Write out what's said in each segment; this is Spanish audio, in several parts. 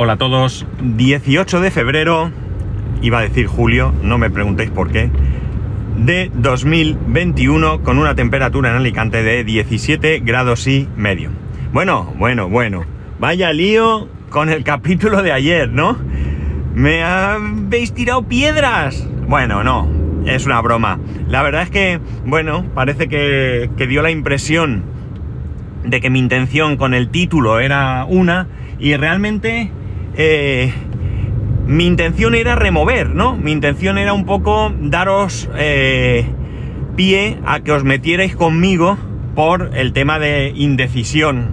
Hola a todos, 18 de febrero, iba a decir julio, no me preguntéis por qué, de 2021 con una temperatura en Alicante de 17 grados y medio. Bueno, bueno, bueno, vaya lío con el capítulo de ayer, ¿no? Me habéis tirado piedras. Bueno, no, es una broma. La verdad es que, bueno, parece que, que dio la impresión de que mi intención con el título era una y realmente eh, mi intención era remover, ¿no? Mi intención era un poco daros eh, pie a que os metierais conmigo por el tema de indecisión,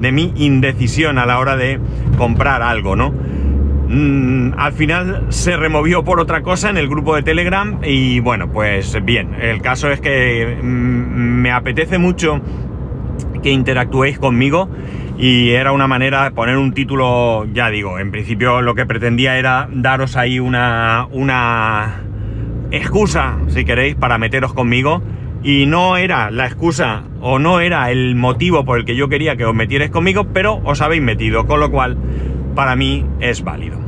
de mi indecisión a la hora de comprar algo, ¿no? Mm, al final se removió por otra cosa en el grupo de Telegram y bueno, pues bien, el caso es que mm, me apetece mucho que interactuéis conmigo y era una manera de poner un título, ya digo, en principio lo que pretendía era daros ahí una, una excusa, si queréis, para meteros conmigo. Y no era la excusa o no era el motivo por el que yo quería que os metierais conmigo, pero os habéis metido, con lo cual para mí es válido.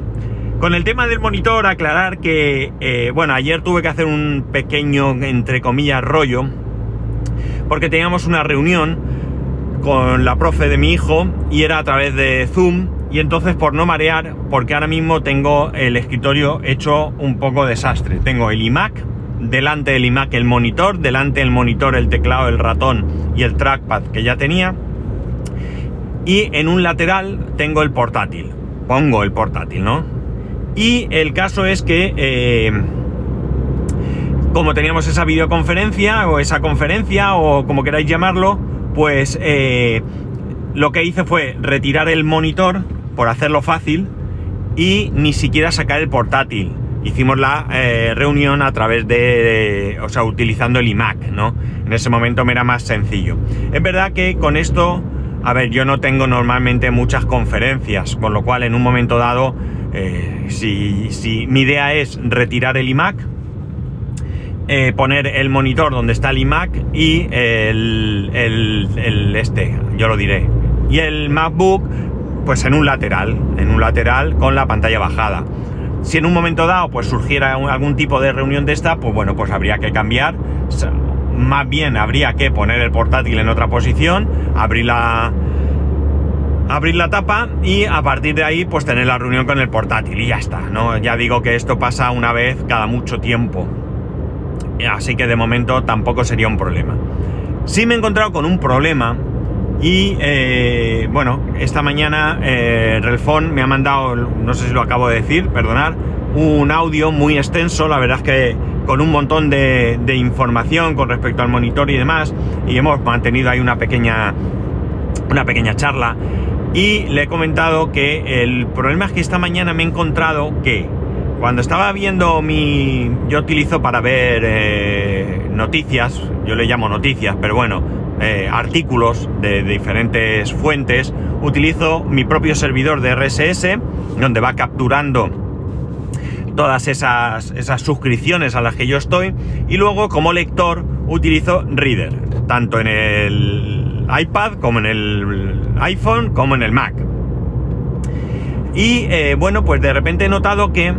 Con el tema del monitor, aclarar que, eh, bueno, ayer tuve que hacer un pequeño, entre comillas, rollo, porque teníamos una reunión con la profe de mi hijo y era a través de Zoom y entonces por no marear, porque ahora mismo tengo el escritorio hecho un poco desastre. Tengo el iMac, delante del iMac el monitor, delante del monitor el teclado, el ratón y el trackpad que ya tenía. Y en un lateral tengo el portátil. Pongo el portátil, ¿no? Y el caso es que... Eh, como teníamos esa videoconferencia o esa conferencia o como queráis llamarlo, pues eh, lo que hice fue retirar el monitor por hacerlo fácil y ni siquiera sacar el portátil. Hicimos la eh, reunión a través de, o sea, utilizando el iMac, ¿no? En ese momento me era más sencillo. Es verdad que con esto, a ver, yo no tengo normalmente muchas conferencias, con lo cual en un momento dado, eh, si, si mi idea es retirar el iMac, eh, poner el monitor donde está el iMac y el, este, yo lo diré. Y el MacBook, pues en un lateral, en un lateral con la pantalla bajada. Si en un momento dado pues surgiera algún tipo de reunión de esta, pues bueno, pues habría que cambiar. Más bien habría que poner el portátil en otra posición, abrir la, abrir la tapa y a partir de ahí pues tener la reunión con el portátil y ya está, ¿no? Ya digo que esto pasa una vez cada mucho tiempo así que de momento tampoco sería un problema. Sí me he encontrado con un problema y eh, bueno, esta mañana eh, Relfon me ha mandado, no sé si lo acabo de decir, perdonad, un audio muy extenso, la verdad es que con un montón de, de, información con respecto al monitor y demás, y hemos mantenido ahí una pequeña, una pequeña charla, y le he comentado que el problema es que esta mañana me he encontrado que cuando estaba viendo mi... Yo utilizo para ver eh, noticias, yo le llamo noticias, pero bueno, eh, artículos de, diferentes fuentes, utilizo mi propio servidor de RSS, donde va capturando todas esas, esas suscripciones a las que yo estoy, y luego como lector utilizo Reader, tanto en el iPad como en el iPhone como en el Mac. Y eh, bueno, pues de repente he notado que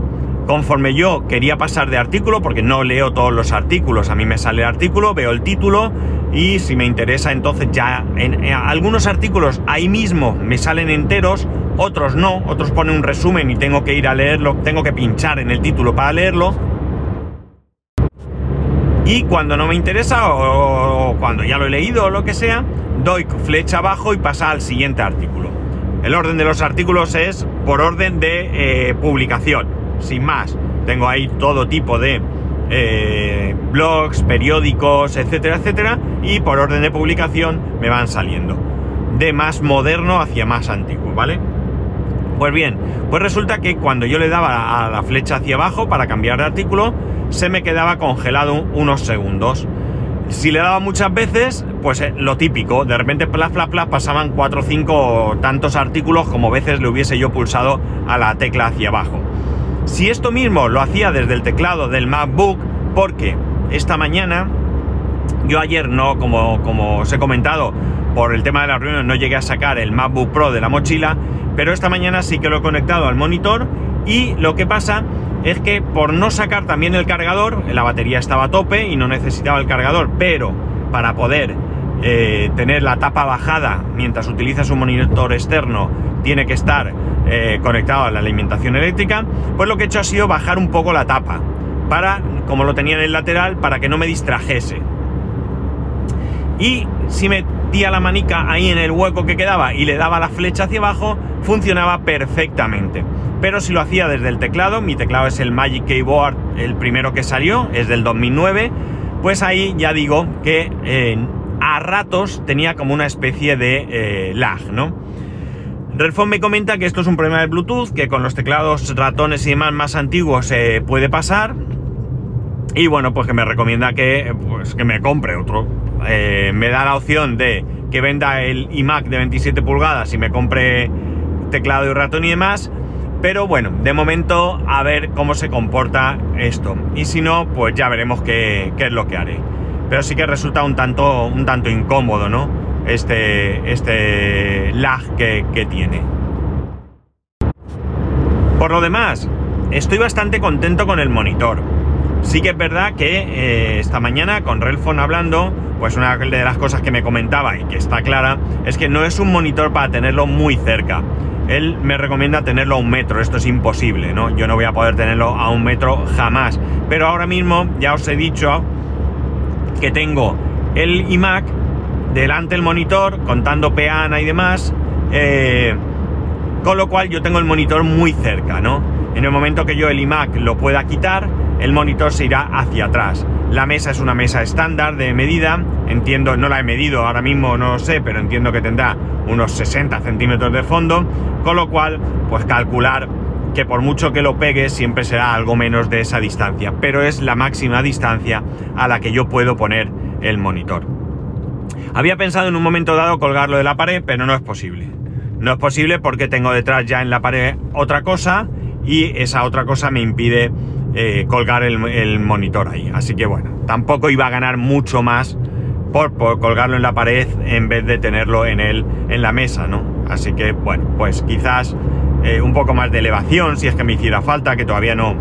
Conforme yo quería pasar de artículo, porque no leo todos los artículos, a mí me sale el artículo, veo el título y si me interesa entonces ya en, algunos artículos ahí mismo me salen enteros, otros no, otros ponen un resumen y tengo que ir a leerlo, tengo que pinchar en el título para leerlo. Y cuando no me interesa o, cuando ya lo he leído o lo que sea, doy flecha abajo y pasa al siguiente artículo. El orden de los artículos es por orden de eh, publicación sin más. Tengo ahí todo tipo de eh, blogs, periódicos, etcétera, etcétera, y por orden de publicación me van saliendo. De más moderno hacia más antiguo, ¿vale? Pues bien, pues resulta que cuando yo le daba a la flecha hacia abajo para cambiar de artículo, se me quedaba congelado unos segundos. Si le daba muchas veces, pues eh, lo típico, de repente plas, plas, plas, pasaban cuatro o cinco tantos artículos como veces le hubiese yo pulsado a la tecla hacia abajo. Si esto mismo lo hacía desde el teclado del MacBook, porque esta mañana, yo ayer no, como, como os he comentado, por el tema de la reunión no llegué a sacar el MacBook Pro de la mochila, pero esta mañana sí que lo he conectado al monitor y lo que pasa es que por no sacar también el cargador, la batería estaba a tope y no necesitaba el cargador, pero para poder eh, tener la tapa bajada mientras utilizas un monitor externo, tiene que estar eh, conectado a la alimentación eléctrica, pues lo que he hecho ha sido bajar un poco la tapa, para, como lo tenía en el lateral, para que no me distrajese. Y si metía la manica ahí en el hueco que quedaba y le daba la flecha hacia abajo, funcionaba perfectamente pero si lo hacía desde el teclado, mi teclado es el Magic Keyboard, el primero que salió, es del 2009, pues ahí ya digo que eh, a ratos tenía como una especie de eh, lag, ¿no? Redphone me comenta que esto es un problema de Bluetooth, que con los teclados ratones y demás más antiguos se puede pasar. Y bueno, pues que me recomienda que, pues, que me compre otro. Eh, me da la opción de que venda el iMac de 27 pulgadas y me compre teclado y ratón y demás. Pero bueno, de momento a ver cómo se comporta esto. Y si no, pues ya veremos qué, es lo que haré. Pero sí que resulta un tanto, un tanto incómodo, ¿no? Este, este lag que, tiene. Por lo demás, estoy bastante contento con el monitor. Sí que es verdad que eh, esta mañana con Relfon hablando, pues una de las cosas que me comentaba y que está clara es que no es un monitor para tenerlo muy cerca él me recomienda tenerlo a un metro, esto es imposible, ¿no? Yo no voy a poder tenerlo a un metro jamás. Pero ahora mismo ya os he dicho tengo el iMac delante del monitor, contando peana y demás, eh, con lo cual yo tengo el monitor muy cerca, ¿no? En el momento que yo el iMac lo pueda quitar, el monitor se irá hacia atrás. La mesa es una mesa estándar de medida, entiendo, no la he medido ahora mismo, no lo sé, pero entiendo que tendrá unos 60 centímetros de fondo, con lo cual, pues calcular que por mucho que lo pegue siempre será algo menos de esa distancia, pero es la máxima distancia a la que yo puedo poner el monitor. Había pensado en un momento dado colgarlo de la pared, pero no es posible. No es posible porque tengo detrás ya en la pared otra cosa y esa otra cosa me impide eh, colgar el, monitor ahí. Así que bueno, tampoco iba a ganar mucho más por, colgarlo en la pared en vez de tenerlo en, el, en la mesa, ¿no? Así que bueno, pues quizás eh, un poco más de elevación si es que me hiciera falta, que todavía no,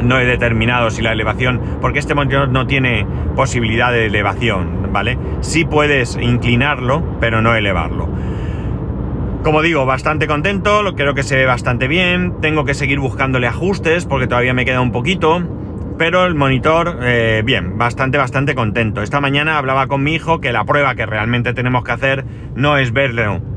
no he determinado si la elevación, porque este monitor no tiene posibilidad de elevación, ¿vale? Sí puedes inclinarlo, pero no elevarlo. Como digo, bastante contento, creo que se ve bastante bien. Tengo que seguir buscándole ajustes porque todavía me queda un poquito. Pero el monitor, eh, bien, bastante, bastante contento. Esta mañana hablaba con mi hijo que la prueba que realmente tenemos que hacer no es verlo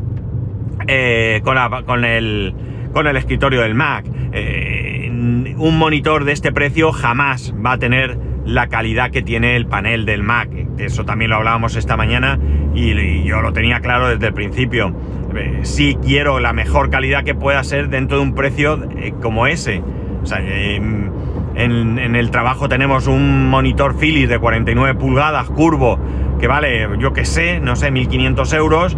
eh, con, el, con el escritorio del Mac. Eh, un monitor de este precio jamás va a tener la calidad que tiene el panel del Mac. Eso también lo hablábamos esta mañana y yo lo tenía claro desde el principio eh, si quiero la mejor calidad que pueda ser dentro de un precio como ese. O sea, en, el trabajo tenemos un monitor Philips de 49 pulgadas curvo que vale, yo que sé, no sé, 1500 euros,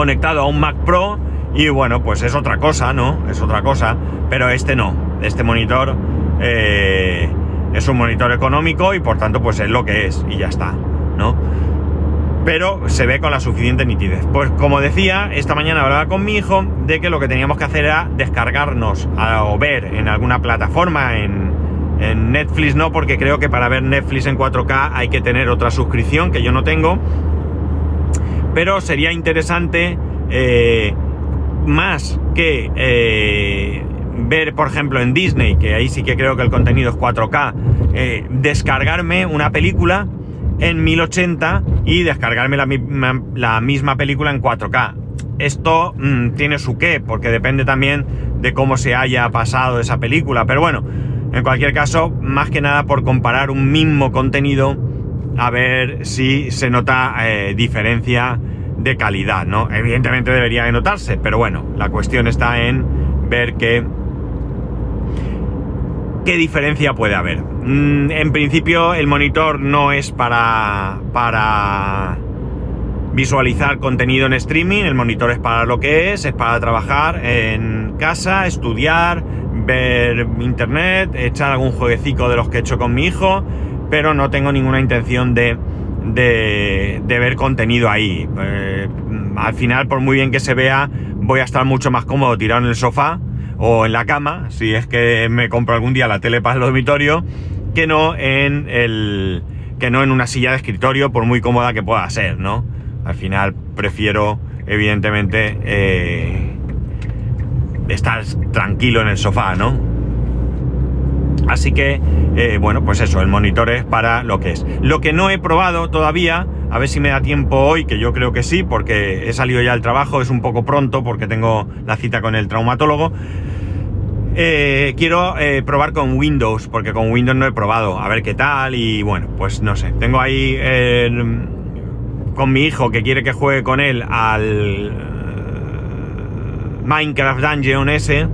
conectado a un Mac Pro y bueno, pues es otra cosa, ¿no? Es otra cosa, pero este no, este monitor eh, es un monitor económico y por tanto pues es lo que es y ya está, ¿no? pero se ve con la suficiente nitidez. Pues como decía, esta mañana hablaba con mi hijo de que lo que teníamos que hacer era descargarnos o ver en alguna plataforma, en, Netflix no, porque creo que para ver Netflix en 4K hay que tener otra suscripción que yo no tengo, pero sería interesante eh, más que eh, ver, por ejemplo, en Disney, que ahí sí que creo que el contenido es 4K, eh, descargarme una película en 1080 y descargarme la, misma película en 4K. Esto mm, tiene su qué, porque depende también de cómo se haya pasado esa película. Pero bueno, en cualquier caso, más que nada por comparar un mismo contenido, a ver si se nota eh, diferencia de calidad, ¿no? Evidentemente debería de notarse, pero bueno, la cuestión está en ver qué, qué diferencia puede haber. Mm, en principio el monitor no es para, para visualizar contenido en streaming, el monitor es para lo que es, es para trabajar en casa, estudiar, ver internet, echar algún jueguecito de los que he hecho con mi hijo, pero no tengo ninguna intención de de, ver contenido ahí. Eh, al final, por muy bien que se vea, voy a estar mucho más cómodo tirado en el sofá o en la cama, si es que me compro algún día la tele para el dormitorio, que no en el que no en una silla de escritorio, por muy cómoda que pueda ser, ¿no? Al final prefiero, evidentemente, eh, estar tranquilo en el sofá, ¿no? Así que, eh, bueno, pues eso, el monitor es para lo que es. Lo que no he probado todavía, a ver si me da tiempo hoy, que yo creo que sí, porque he salido ya del trabajo, es un poco pronto porque tengo la cita con el traumatólogo. Eh, quiero eh, probar con Windows, porque con Windows no he probado, a ver qué tal y bueno, pues no sé. Tengo ahí con mi hijo que quiere que juegue con él al Minecraft Dungeon S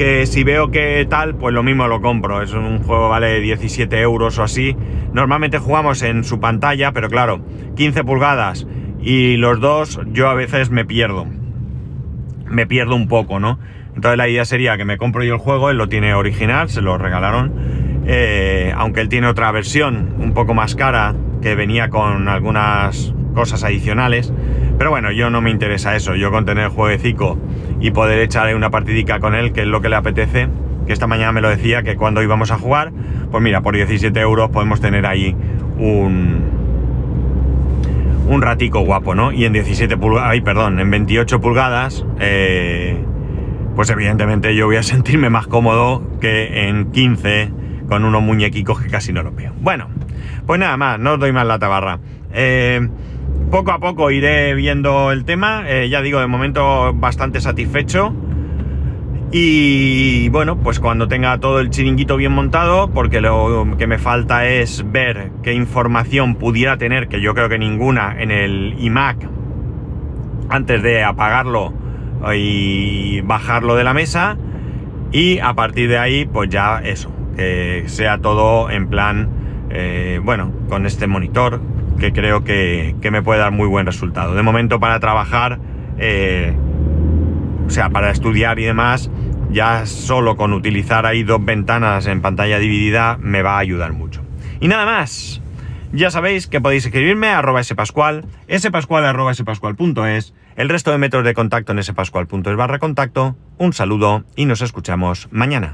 que si veo que tal, pues lo mismo lo compro. Es un juego, vale 17 euros o así. Normalmente jugamos en su pantalla, pero claro, 15 pulgadas y los dos yo a veces me pierdo. Me pierdo un poco, ¿no? Entonces la idea sería que me compro yo el juego, él lo tiene original, se lo regalaron. Eh, aunque él tiene otra versión un poco más cara que venía con algunas cosas adicionales. Pero bueno, yo no me interesa eso. Yo con tener el jueguecico y poder echar una partidica con él, que es lo que le apetece, que esta mañana me lo decía, que cuando íbamos a jugar, pues mira, por 17 euros podemos tener ahí un, un ratico guapo, ¿no? Y en 17 pulgadas, ay, perdón, en 28 pulgadas, eh, pues evidentemente yo voy a sentirme más cómodo que en 15 con unos muñequicos que casi no lo veo. Bueno, pues nada más, no os doy más la tabarra. Eh, poco a poco iré viendo el tema, eh, ya digo, de momento bastante satisfecho. Y bueno, pues cuando tenga todo el chiringuito bien montado, porque lo que me falta es ver qué información pudiera tener, que yo creo que ninguna, en el iMac, antes de apagarlo y bajarlo de la mesa. Y a partir de ahí, pues ya eso, que sea todo en plan, eh, bueno, con este monitor, que creo que, me puede dar muy buen resultado. De momento para trabajar, eh, o sea, para estudiar y demás, ya solo con utilizar ahí dos ventanas en pantalla dividida me va a ayudar mucho. Y nada más. Ya sabéis que podéis escribirme a arroba spascual, spascual arroba spascual.es, el resto de métodos de contacto en spascual.es barra contacto. Un saludo y nos escuchamos mañana.